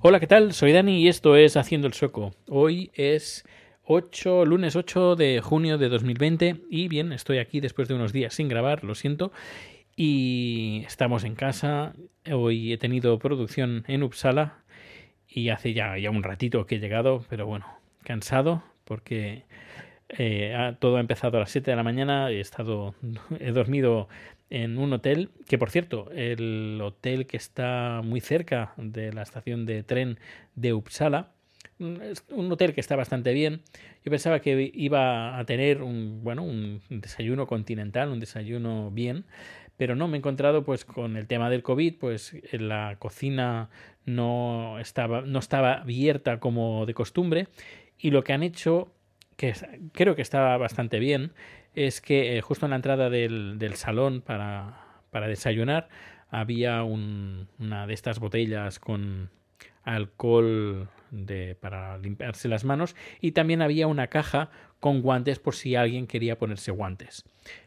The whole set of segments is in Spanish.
Hola, ¿qué tal? Soy Dani y esto es Haciendo el Sueco. Hoy es 8, lunes 8 de junio de 2020 y bien, estoy aquí después de unos días sin grabar, lo siento. Y estamos en casa. Hoy he tenido producción en Uppsala y hace ya, ya un ratito que he llegado, pero bueno, cansado porque eh, todo ha empezado a las 7 de la mañana. He estado, he dormido en un hotel, que por cierto, el hotel que está muy cerca de la estación de tren de Uppsala, mm, un hotel que está bastante bien. Yo pensaba que iba a tener un, bueno, un desayuno continental, un desayuno bien, pero no, me he encontrado pues con el tema del COVID, pues la cocina no estaba, no estaba abierta como de costumbre y lo que han hecho, que creo que estaba bastante bien, es que eh, justo en la entrada del, salón para, para desayunar había un- una de estas botellas con alcohol de, para limpiarse las manos y también había una caja con guantes por si alguien quería ponerse guantes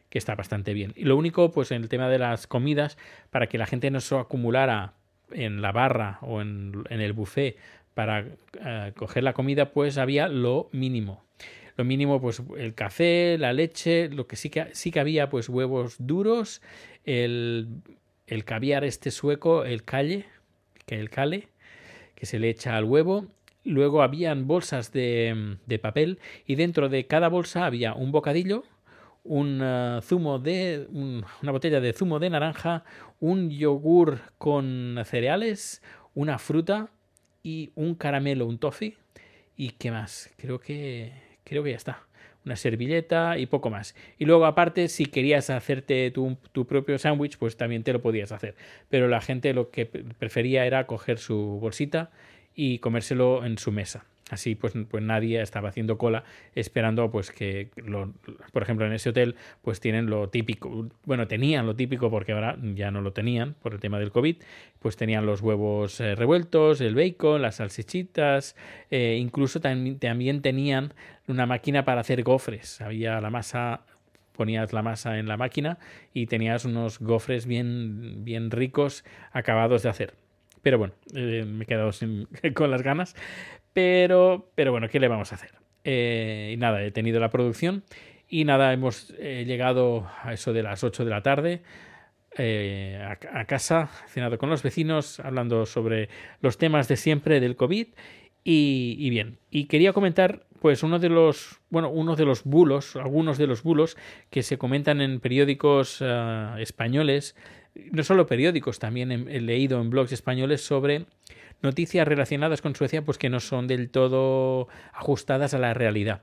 que está bastante bien. Y lo único, pues en el tema de las comidas, para que la gente no se acumulara en la barra o en, en el buffet para eh, coger la comida, pues había lo mínimo. Lo mínimo, pues el café, la leche, lo que sí que, sí que había, pues huevos duros, el, el caviar este sueco, el calle, que el cale, que se le echa al huevo. Luego habían bolsas de, de papel y dentro de cada bolsa había un bocadillo, un uh, zumo de un, una botella de zumo de naranja, un yogur con cereales, una fruta y un caramelo, un toffee y qué más. Creo que creo que ya está. Una servilleta y poco más. Y luego aparte, si querías hacerte tu, tu propio sándwich, pues también te lo podías hacer. Pero la gente lo que prefería era coger su bolsita y comérselo en su mesa. Así pues, pues nadie estaba haciendo cola esperando pues que, lo, por ejemplo, en ese hotel pues tienen lo típico, bueno, tenían lo típico porque ahora ya no lo tenían por el tema del COVID, pues tenían los huevos eh, revueltos, el bacon, las salsichitas, eh, incluso tam también tenían una máquina para hacer gofres, había la masa ponías la masa en la máquina y tenías unos gofres bien, bien ricos acabados de hacer. Pero bueno, eh, me he quedado sin, con las ganas. Pero, pero bueno, ¿qué le vamos a hacer? Eh, y nada, he tenido la producción y nada, hemos eh, llegado a eso de las 8 de la tarde a, a, casa, cenado con los vecinos, hablando sobre los temas de siempre del COVID. Y, y, bien, y quería comentar pues uno de los bueno uno de los bulos algunos de los bulos que se comentan en periódicos uh, españoles no solo periódicos también he, leído en blogs españoles sobre noticias relacionadas con Suecia pues que no son del todo ajustadas a la realidad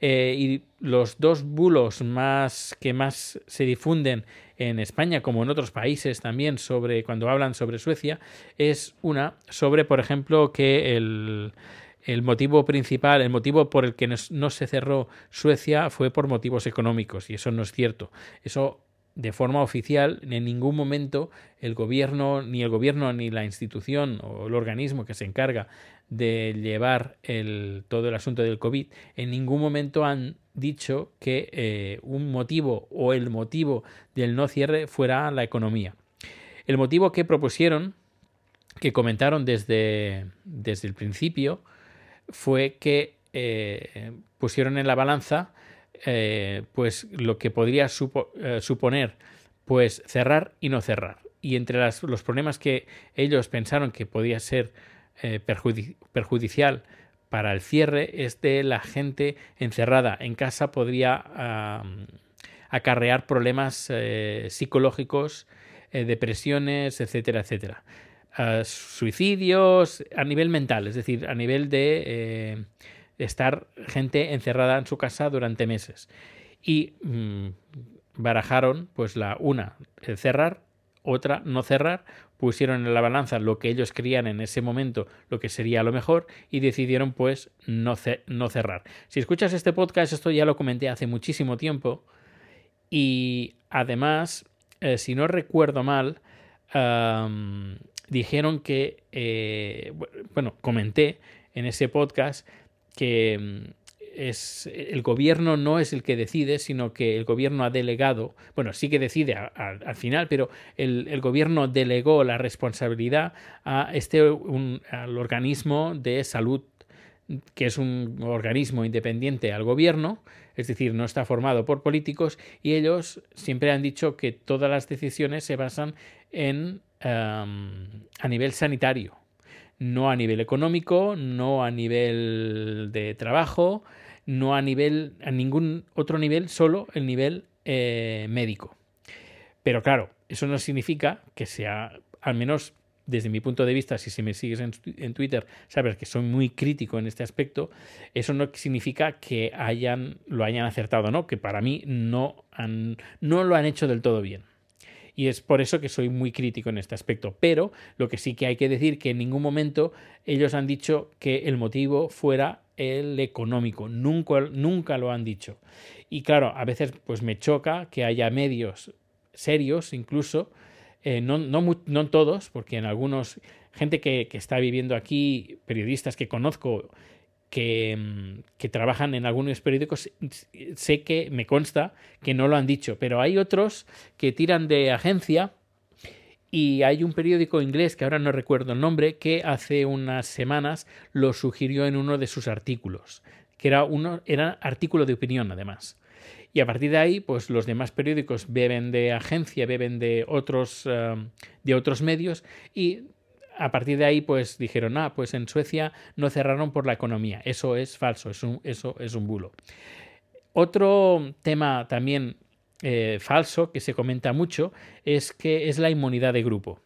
eh, y los dos bulos más que más se difunden en España como en otros países también sobre cuando hablan sobre Suecia es una sobre por ejemplo que el el motivo principal, el motivo por el que no se cerró Suecia fue por motivos económicos y eso no es cierto. Eso de forma oficial en ningún momento el gobierno ni el gobierno ni la institución o el organismo que se encarga de llevar el, todo el asunto del COVID en ningún momento han dicho que eh, un motivo o el motivo del no cierre fuera la economía. El motivo que propusieron, que comentaron desde, desde el principio, fue que eh, pusieron en la balanza eh, pues lo que podría eh, suponer pues cerrar y no cerrar. Y entre las, los problemas que ellos pensaron que podía ser eh, perjudi perjudicial para el cierre es de la gente encerrada en casa podría acarrear problemas psicológicos depresiones etcétera etcétera. Uh, suicidios a nivel mental, es decir, a nivel de estar gente encerrada en su casa durante meses. Y mmm, barajaron, pues la una, el cerrar, otra, no cerrar, pusieron en la balanza lo que ellos creían en ese momento, lo que sería lo mejor, y decidieron, pues, no, no cerrar. Si escuchas este podcast, esto ya lo comenté hace muchísimo tiempo, y además, eh, si no recuerdo mal, dijeron que, eh, bueno, comenté en ese podcast que es el gobierno no es el que decide, sino que el gobierno ha delegado, bueno, sí que decide al final, pero el, gobierno delegó la responsabilidad a este un, al organismo de salud que es un organismo independiente al gobierno, es decir, no está formado por políticos, y ellos siempre han dicho que todas las decisiones se basan en a nivel sanitario, no a nivel económico, no a nivel de trabajo, no a nivel, a ningún otro nivel, solo el nivel eh, médico. Pero claro, eso no significa que sea, al menos desde mi punto de vista, si, me sigues en, Twitter, sabes que soy muy crítico en este aspecto, eso no significa que hayan, lo hayan acertado, ¿no? Que para mí no, han, no lo han hecho del todo bien. Y es por eso que soy muy crítico en este aspecto. Pero lo que sí que hay que decir que en ningún momento ellos han dicho que el motivo fuera el económico. Nunca, nunca lo han dicho. Y claro, a veces pues me choca que haya medios serios incluso eh, no, no, no, todos, porque en algunos, gente que, que, está viviendo aquí, periodistas que conozco, que, mm, que, trabajan en algunos periódicos, sé que me consta que no lo han dicho, pero hay otros que tiran de agencia y hay un periódico inglés, que ahora no recuerdo el nombre, que hace unas semanas lo sugirió en uno de sus artículos, que era, uno, era artículo de opinión además. Y a partir de ahí, pues los demás periódicos beben de agencia, beben de otros, uh, de otros medios y a partir de ahí, pues dijeron, ah, pues en Suecia no cerraron por la economía. Eso es falso, eso es un bulo. Otro tema también eh, falso que se comenta mucho es que es la inmunidad de grupo.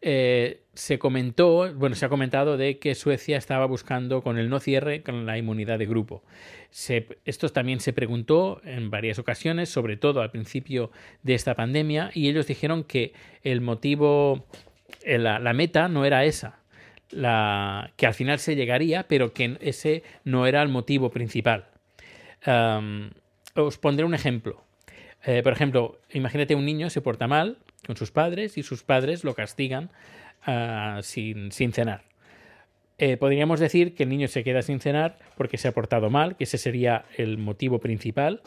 Eh, se comentó, bueno, se ha comentado de que Suecia estaba buscando con el no cierre con la inmunidad de grupo. Esto también se preguntó en varias ocasiones, sobre todo al principio de esta pandemia, y ellos dijeron que el motivo, la, la meta no era esa, la, que al final se llegaría, pero que ese no era el motivo principal. Os pondré un ejemplo. Eh, por ejemplo, imagínate un niño se porta mal con sus padres y sus padres lo castigan sin, sin, cenar. Eh, podríamos decir que el niño se queda sin cenar porque se ha portado mal, que ese sería el motivo principal,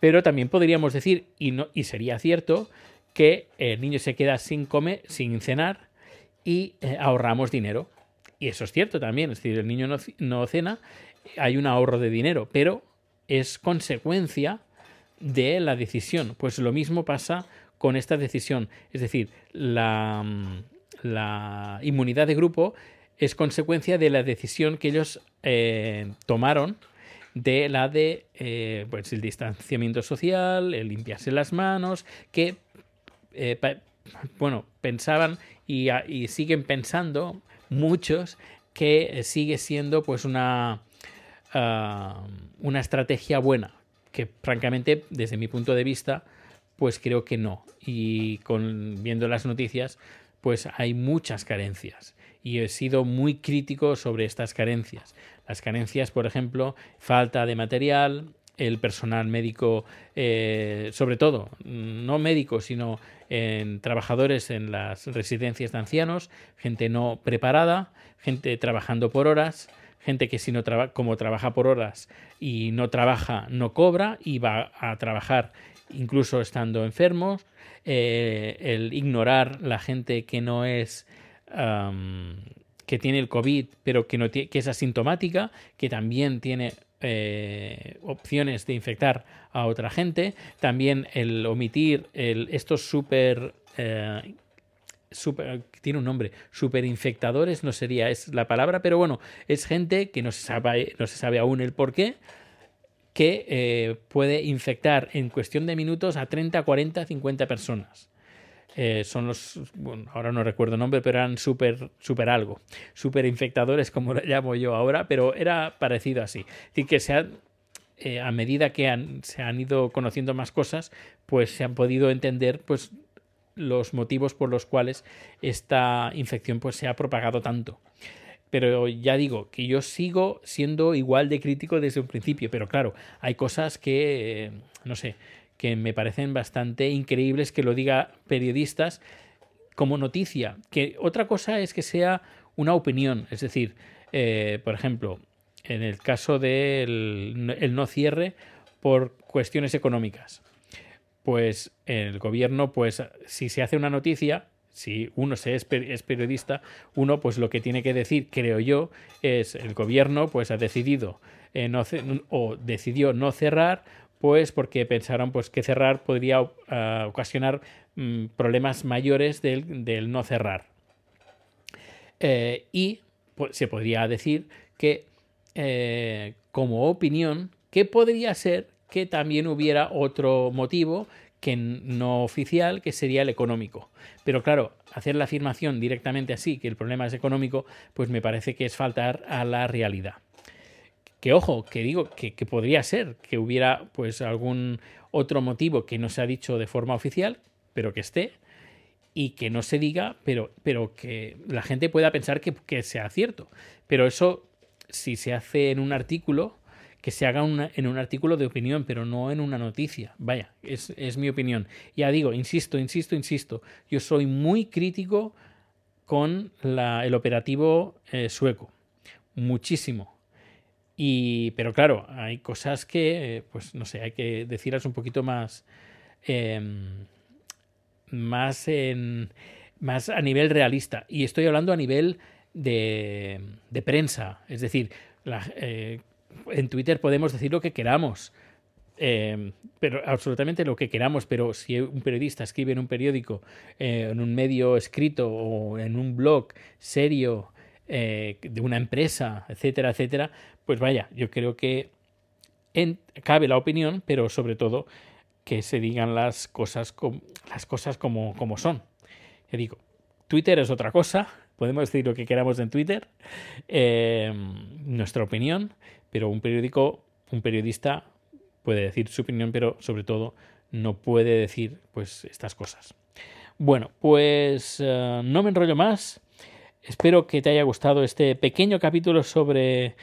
pero también podríamos decir, y, no, y sería cierto, que el niño se queda sin comer, sin cenar y eh, ahorramos dinero. Y eso es cierto también, es decir, el niño no, no cena, hay un ahorro de dinero, pero es consecuencia de la decisión. Pues lo mismo pasa con esta decisión. Es decir, la, la inmunidad de grupo es consecuencia de la decisión que ellos eh, tomaron de la de eh, pues el distanciamiento social, el limpiarse las manos, que eh, bueno, pensaban y, siguen pensando muchos que sigue siendo pues una, uh, una estrategia buena, que francamente desde mi punto de vista pues creo que no. Y con, viendo las noticias, pues hay muchas carencias. Y he sido muy crítico sobre estas carencias. Las carencias, por ejemplo, falta de material, el personal médico, eh, sobre todo, no médico, sino en trabajadores en las residencias de ancianos, gente no preparada, gente trabajando por horas, gente que si no trabaja, como trabaja por horas y no trabaja, no cobra y va a trabajar incluso estando enfermos, eh, el ignorar la gente que no es que tiene el COVID, pero que, no que es asintomática, que también tiene eh, opciones de infectar a otra gente, también el omitir el, estos super, eh, super tiene un nombre, superinfectadores, no sería es la palabra, pero bueno, es gente que no se sabe, no se sabe aún el por qué, que eh, puede infectar en cuestión de minutos a 30, 40, 50 personas. Eh, son los, ahora no recuerdo el nombre, pero eran súper super algo, súper infectadores como lo llamo yo ahora, pero era parecido así. Es decir, que se eh, a medida que se han ido conociendo más cosas, pues se han podido entender pues, los motivos por los cuales esta infección pues, se ha propagado tanto. Pero ya digo que yo sigo siendo igual de crítico desde un principio, pero claro, hay cosas que, no sé, que me parecen bastante increíbles que lo diga periodistas como noticia. Que otra cosa es que sea una opinión, es decir, eh, por ejemplo, en el caso del el no cierre por cuestiones económicas. Pues el gobierno, pues si se hace una noticia, si uno se es, periodista, uno pues lo que tiene que decir, creo yo, es el gobierno pues ha decidido eh, no o decidió no cerrar pues porque pensaron pues que cerrar podría ah, ocasionar mm, problemas mayores del, no cerrar. Eh, y pues, se podría decir que eh, como opinión que podría ser que también hubiera otro motivo que no oficial, que sería el económico. Pero claro, hacer la afirmación directamente así, que el problema es económico, pues me parece que es faltar a la realidad. Que ojo, que digo que, podría ser que hubiera pues algún otro motivo que no se ha dicho de forma oficial, pero que esté, y que no se diga, pero, pero que la gente pueda pensar que, que sea cierto. Pero eso, si se hace en un artículo, que se haga en un artículo de opinión, pero no en una noticia. Vaya, es, mi opinión. Ya digo, insisto, insisto, insisto, yo soy muy crítico con el operativo eh, sueco. Muchísimo. Y, pero claro, hay cosas que, eh, pues no sé, hay que decirlas un poquito más, em, más, en, más a nivel realista. Y estoy hablando a nivel de, de prensa. Es decir, eh, en Twitter podemos decir lo que queramos. Em, pero absolutamente lo que queramos, pero si un periodista escribe en un periódico, eh, en un medio escrito o en un blog serio de una empresa, etcétera, etcétera, pues vaya, yo creo que cabe la opinión, pero sobre todo que se digan las cosas, las cosas como, como son. Ya digo, Twitter es otra cosa, podemos decir lo que queramos en Twitter, em, nuestra opinión, pero un periódico, un periodista puede decir su opinión, pero sobre todo no puede decir pues estas cosas. Bueno, pues eh, no me enrollo más. Espero que te haya gustado este pequeño capítulo sobre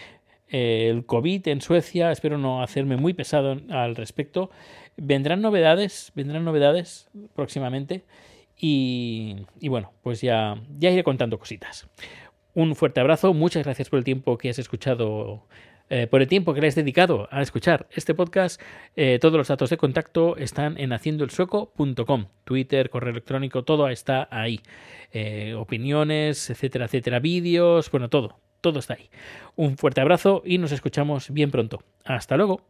el COVID en Suecia. Espero no hacerme muy pesado al respecto. Vendrán novedades, vendrán novedades próximamente. Y, bueno, pues ya, ya iré contando cositas. Un fuerte abrazo, muchas gracias por el tiempo que has escuchado eh, por el tiempo que le has dedicado a escuchar este podcast. Eh, todos los datos de contacto están en haciendoelsueco.com. Twitter, correo electrónico, todo está ahí. Eh, opiniones, etcétera, etcétera, vídeos, bueno, todo, todo está ahí. Un fuerte abrazo y nos escuchamos bien pronto. Hasta luego.